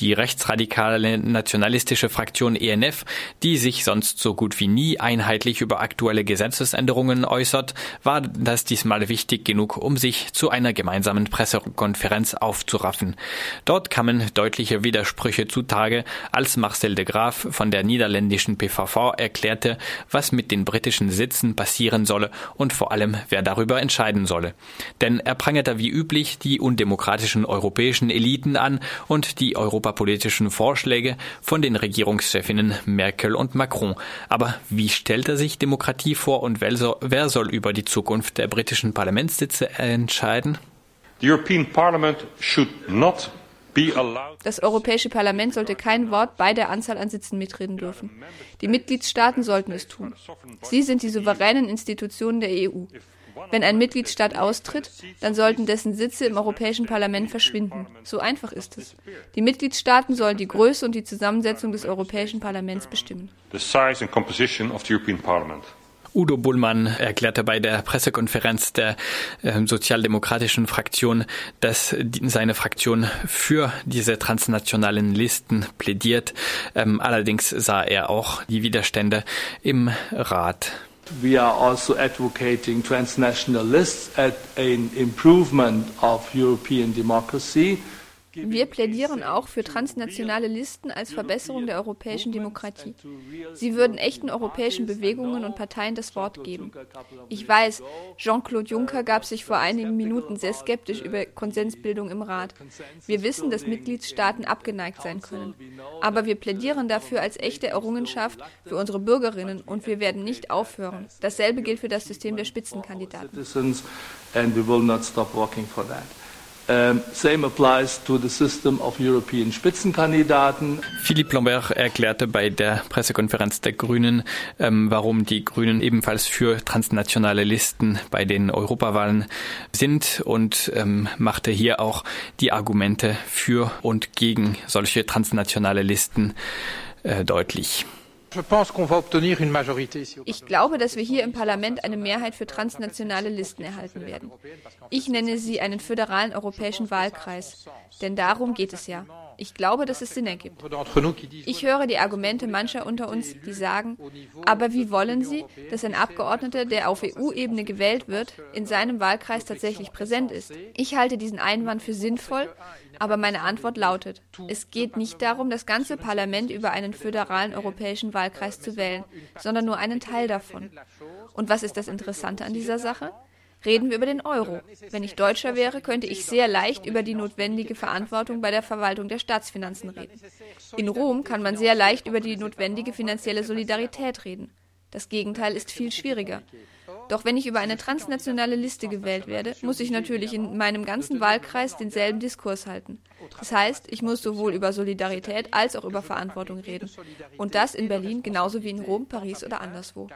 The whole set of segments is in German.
Die rechtsradikale nationalistische Fraktion ENF, die sich sonst so gut wie nie einheitlich über aktuelle Gesetzesänderungen äußert, war das diesmal wichtig genug, um sich zu einer gemeinsamen Pressekonferenz aufzuraffen. Dort kamen deutliche Widersprüche zutage, als Marcel de Graaf von der niederländischen PVV erklärte, was mit den britischen Sitzen passieren solle und vor allem, wer darüber entscheiden solle. Denn er prangerte wie üblich die undemokratischen europäischen Eliten an und die europapolitischen Vorschläge von den Regierungschefinnen Merkel und Macron. Aber wie stellt er sich Demokratie vor und wer soll über die Zukunft der britischen Parlamentssitze entscheiden? Das Europäische Parlament sollte kein Wort bei der Anzahl an Sitzen mitreden dürfen. Die Mitgliedstaaten sollten es tun. Sie sind die souveränen Institutionen der EU. Wenn ein Mitgliedstaat austritt, dann sollten dessen Sitze im Europäischen Parlament verschwinden. So einfach ist es. Die Mitgliedstaaten sollen die Größe und die Zusammensetzung des Europäischen Parlaments bestimmen. Udo Bullmann erklärte bei der Pressekonferenz der äh, sozialdemokratischen Fraktion, dass die, seine Fraktion für diese transnationalen Listen plädiert. Ähm, allerdings sah er auch die Widerstände im Rat. We are also advocating transnational lists at an improvement of European democracy. Wir plädieren auch für transnationale Listen als Verbesserung der europäischen Demokratie. Sie würden echten europäischen Bewegungen und Parteien das Wort geben. Ich weiß, Jean-Claude Juncker gab sich vor einigen Minuten sehr skeptisch über Konsensbildung im Rat. Wir wissen, dass Mitgliedstaaten abgeneigt sein können. Aber wir plädieren dafür als echte Errungenschaft für unsere Bürgerinnen und wir werden nicht aufhören. Dasselbe gilt für das System der Spitzenkandidaten. Um, same applies to the system of European Spitzenkandidaten. Philippe Lambert erklärte bei der Pressekonferenz der Grünen, ähm, warum die Grünen ebenfalls für transnationale Listen bei den Europawahlen sind und ähm, machte hier auch die Argumente für und gegen solche transnationale Listen äh, deutlich. Ich glaube, dass wir hier im Parlament eine Mehrheit für transnationale Listen erhalten werden. Ich nenne sie einen föderalen europäischen Wahlkreis, denn darum geht es ja. Ich glaube, dass es Sinn ergibt. Ich höre die Argumente mancher unter uns, die sagen, aber wie wollen Sie, dass ein Abgeordneter, der auf EU-Ebene gewählt wird, in seinem Wahlkreis tatsächlich präsent ist? Ich halte diesen Einwand für sinnvoll, aber meine Antwort lautet, es geht nicht darum, das ganze Parlament über einen föderalen europäischen Wahlkreis zu wählen, sondern nur einen Teil davon. Und was ist das Interessante an dieser Sache? Reden wir über den Euro. Wenn ich Deutscher wäre, könnte ich sehr leicht über die notwendige Verantwortung bei der Verwaltung der Staatsfinanzen reden. In Rom kann man sehr leicht über die notwendige finanzielle Solidarität reden. Das Gegenteil ist viel schwieriger. Doch wenn ich über eine transnationale Liste gewählt werde, muss ich natürlich in meinem ganzen Wahlkreis denselben Diskurs halten. Das heißt, ich muss sowohl über Solidarität als auch über Verantwortung reden. Und das in Berlin genauso wie in Rom, Paris oder anderswo.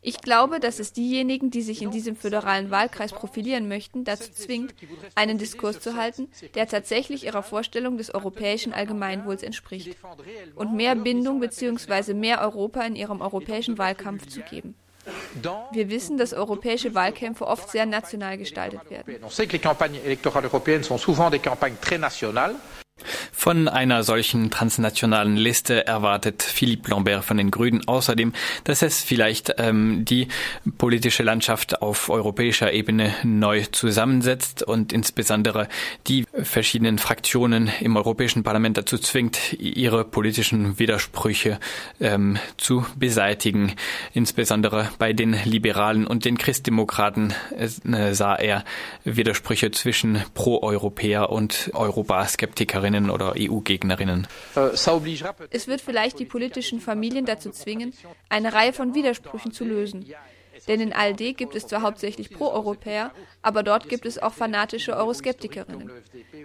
Ich glaube, dass es diejenigen, die sich in diesem föderalen Wahlkreis profilieren möchten, dazu zwingt, einen Diskurs zu halten, der tatsächlich ihrer Vorstellung des europäischen Allgemeinwohls entspricht und mehr Bindung bzw. mehr Europa in ihrem europäischen Wahlkampf zu geben. Wir wissen, dass europäische Wahlkämpfe oft sehr national gestaltet werden. Von einer solchen transnationalen Liste erwartet Philippe Lambert von den Grünen außerdem, dass es vielleicht ähm, die politische Landschaft auf europäischer Ebene neu zusammensetzt und insbesondere die verschiedenen Fraktionen im Europäischen Parlament dazu zwingt, ihre politischen Widersprüche ähm, zu beseitigen. Insbesondere bei den Liberalen und den Christdemokraten äh, sah er Widersprüche zwischen Pro-Europäer und Europaskeptikerinnen oder EU-Gegnerinnen. Es wird vielleicht die politischen Familien dazu zwingen, eine Reihe von Widersprüchen zu lösen. Denn in ALD gibt es zwar hauptsächlich Pro-Europäer, aber dort gibt es auch fanatische Euroskeptikerinnen.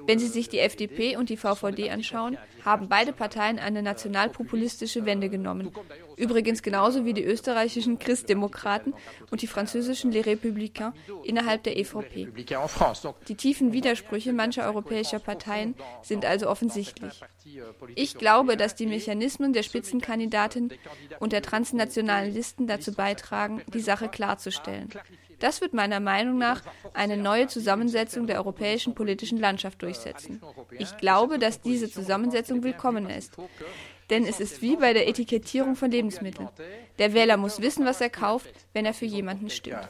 Wenn Sie sich die FDP und die VVD anschauen, haben beide Parteien eine nationalpopulistische Wende genommen. Übrigens genauso wie die österreichischen Christdemokraten und die französischen Les Républicains innerhalb der EVP. Die tiefen Widersprüche mancher europäischer Parteien sind also offensichtlich. Ich glaube, dass die Mechanismen der Spitzenkandidatin und der transnationalen Listen dazu beitragen, die Sache klarzustellen. Das wird meiner Meinung nach eine neue Zusammensetzung der europäischen politischen Landschaft durchsetzen. Ich glaube, dass diese Zusammensetzung willkommen ist. Denn es ist wie bei der Etikettierung von Lebensmitteln. Der Wähler muss wissen, was er kauft, wenn er für jemanden stimmt.